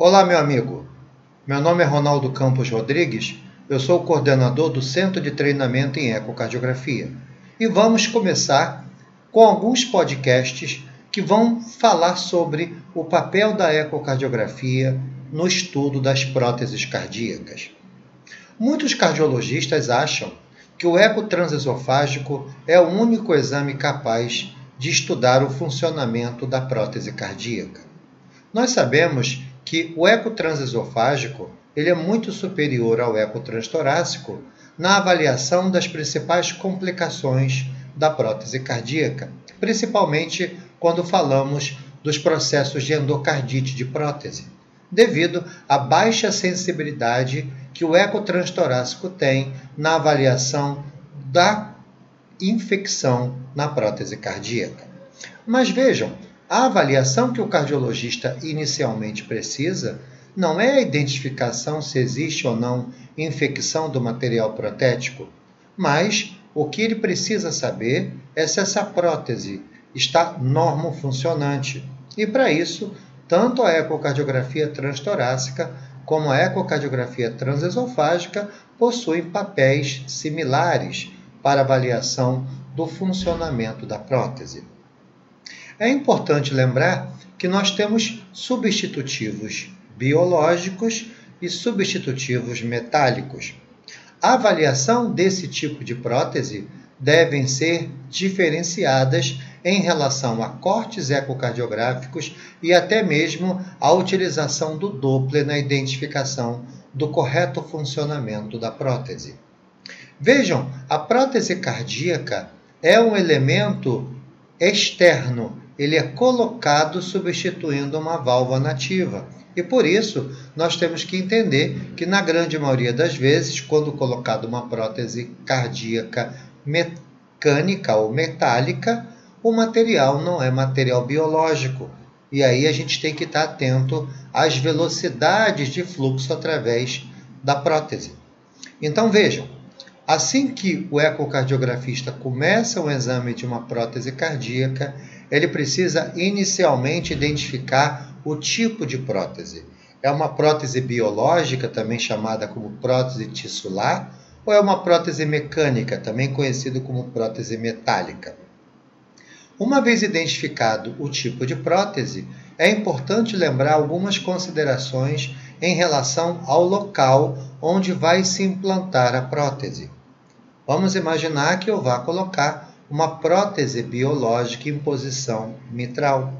Olá, meu amigo. Meu nome é Ronaldo Campos Rodrigues. Eu sou o coordenador do Centro de Treinamento em Ecocardiografia. E vamos começar com alguns podcasts que vão falar sobre o papel da ecocardiografia no estudo das próteses cardíacas. Muitos cardiologistas acham que o eco transesofágico é o único exame capaz de estudar o funcionamento da prótese cardíaca. Nós sabemos que o eco transesofágico ele é muito superior ao eco transtorácico na avaliação das principais complicações da prótese cardíaca, principalmente quando falamos dos processos de endocardite de prótese, devido à baixa sensibilidade que o eco transtorácico tem na avaliação da infecção na prótese cardíaca. Mas vejam, a avaliação que o cardiologista inicialmente precisa não é a identificação se existe ou não infecção do material protético, mas o que ele precisa saber é se essa prótese está normofuncionante. E para isso, tanto a ecocardiografia transtorácica como a ecocardiografia transesofágica possuem papéis similares para avaliação do funcionamento da prótese. É importante lembrar que nós temos substitutivos biológicos e substitutivos metálicos. A avaliação desse tipo de prótese devem ser diferenciadas em relação a cortes ecocardiográficos e até mesmo a utilização do Doppler na identificação do correto funcionamento da prótese. Vejam, a prótese cardíaca é um elemento externo ele é colocado substituindo uma válvula nativa. E por isso, nós temos que entender que, na grande maioria das vezes, quando colocado uma prótese cardíaca mecânica ou metálica, o material não é material biológico. E aí a gente tem que estar atento às velocidades de fluxo através da prótese. Então vejam, assim que o ecocardiografista começa o exame de uma prótese cardíaca, ele precisa inicialmente identificar o tipo de prótese. É uma prótese biológica, também chamada como prótese tissular, ou é uma prótese mecânica, também conhecida como prótese metálica? Uma vez identificado o tipo de prótese, é importante lembrar algumas considerações em relação ao local onde vai se implantar a prótese. Vamos imaginar que eu vá colocar uma prótese biológica em posição mitral.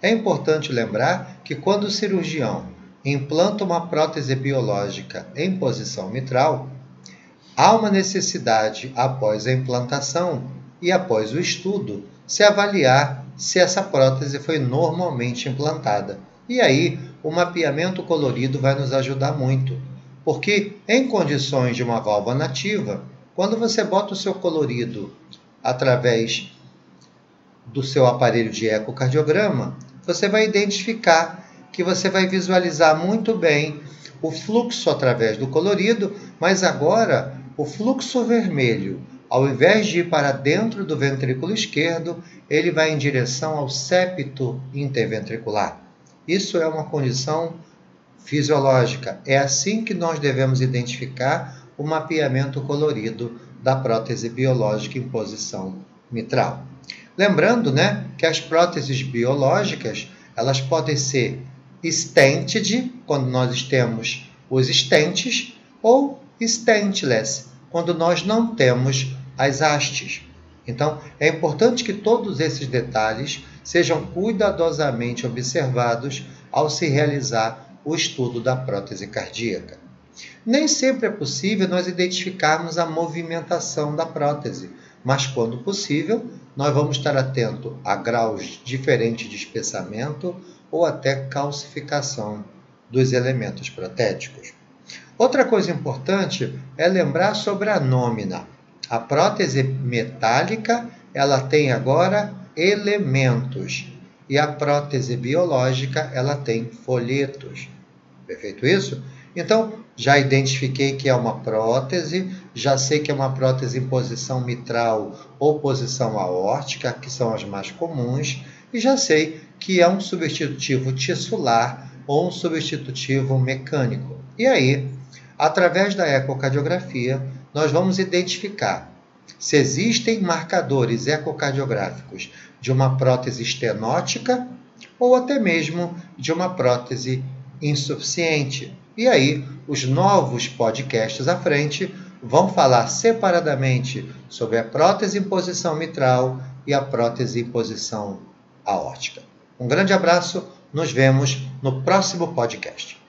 É importante lembrar que quando o cirurgião implanta uma prótese biológica em posição mitral, há uma necessidade, após a implantação e após o estudo, se avaliar se essa prótese foi normalmente implantada. E aí, o mapeamento colorido vai nos ajudar muito, porque em condições de uma válvula nativa, quando você bota o seu colorido através do seu aparelho de ecocardiograma, você vai identificar que você vai visualizar muito bem o fluxo através do colorido, mas agora o fluxo vermelho, ao invés de ir para dentro do ventrículo esquerdo, ele vai em direção ao septo interventricular. Isso é uma condição fisiológica. É assim que nós devemos identificar o mapeamento colorido da prótese biológica em posição mitral. Lembrando, né, que as próteses biológicas, elas podem ser stented, quando nós temos os stents, ou stentless, quando nós não temos as hastes. Então, é importante que todos esses detalhes sejam cuidadosamente observados ao se realizar o estudo da prótese cardíaca. Nem sempre é possível nós identificarmos a movimentação da prótese, mas quando possível, nós vamos estar atento a graus diferentes de espessamento ou até calcificação dos elementos protéticos. Outra coisa importante é lembrar sobre a nômina. A prótese metálica, ela tem agora elementos e a prótese biológica, ela tem folhetos. Perfeito isso? Então, já identifiquei que é uma prótese, já sei que é uma prótese em posição mitral ou posição aórtica, que são as mais comuns, e já sei que é um substitutivo tissular ou um substitutivo mecânico. E aí, através da ecocardiografia, nós vamos identificar se existem marcadores ecocardiográficos de uma prótese estenótica ou até mesmo de uma prótese insuficiente. E aí, os novos podcasts à frente vão falar separadamente sobre a prótese em posição mitral e a prótese em posição aórtica. Um grande abraço, nos vemos no próximo podcast.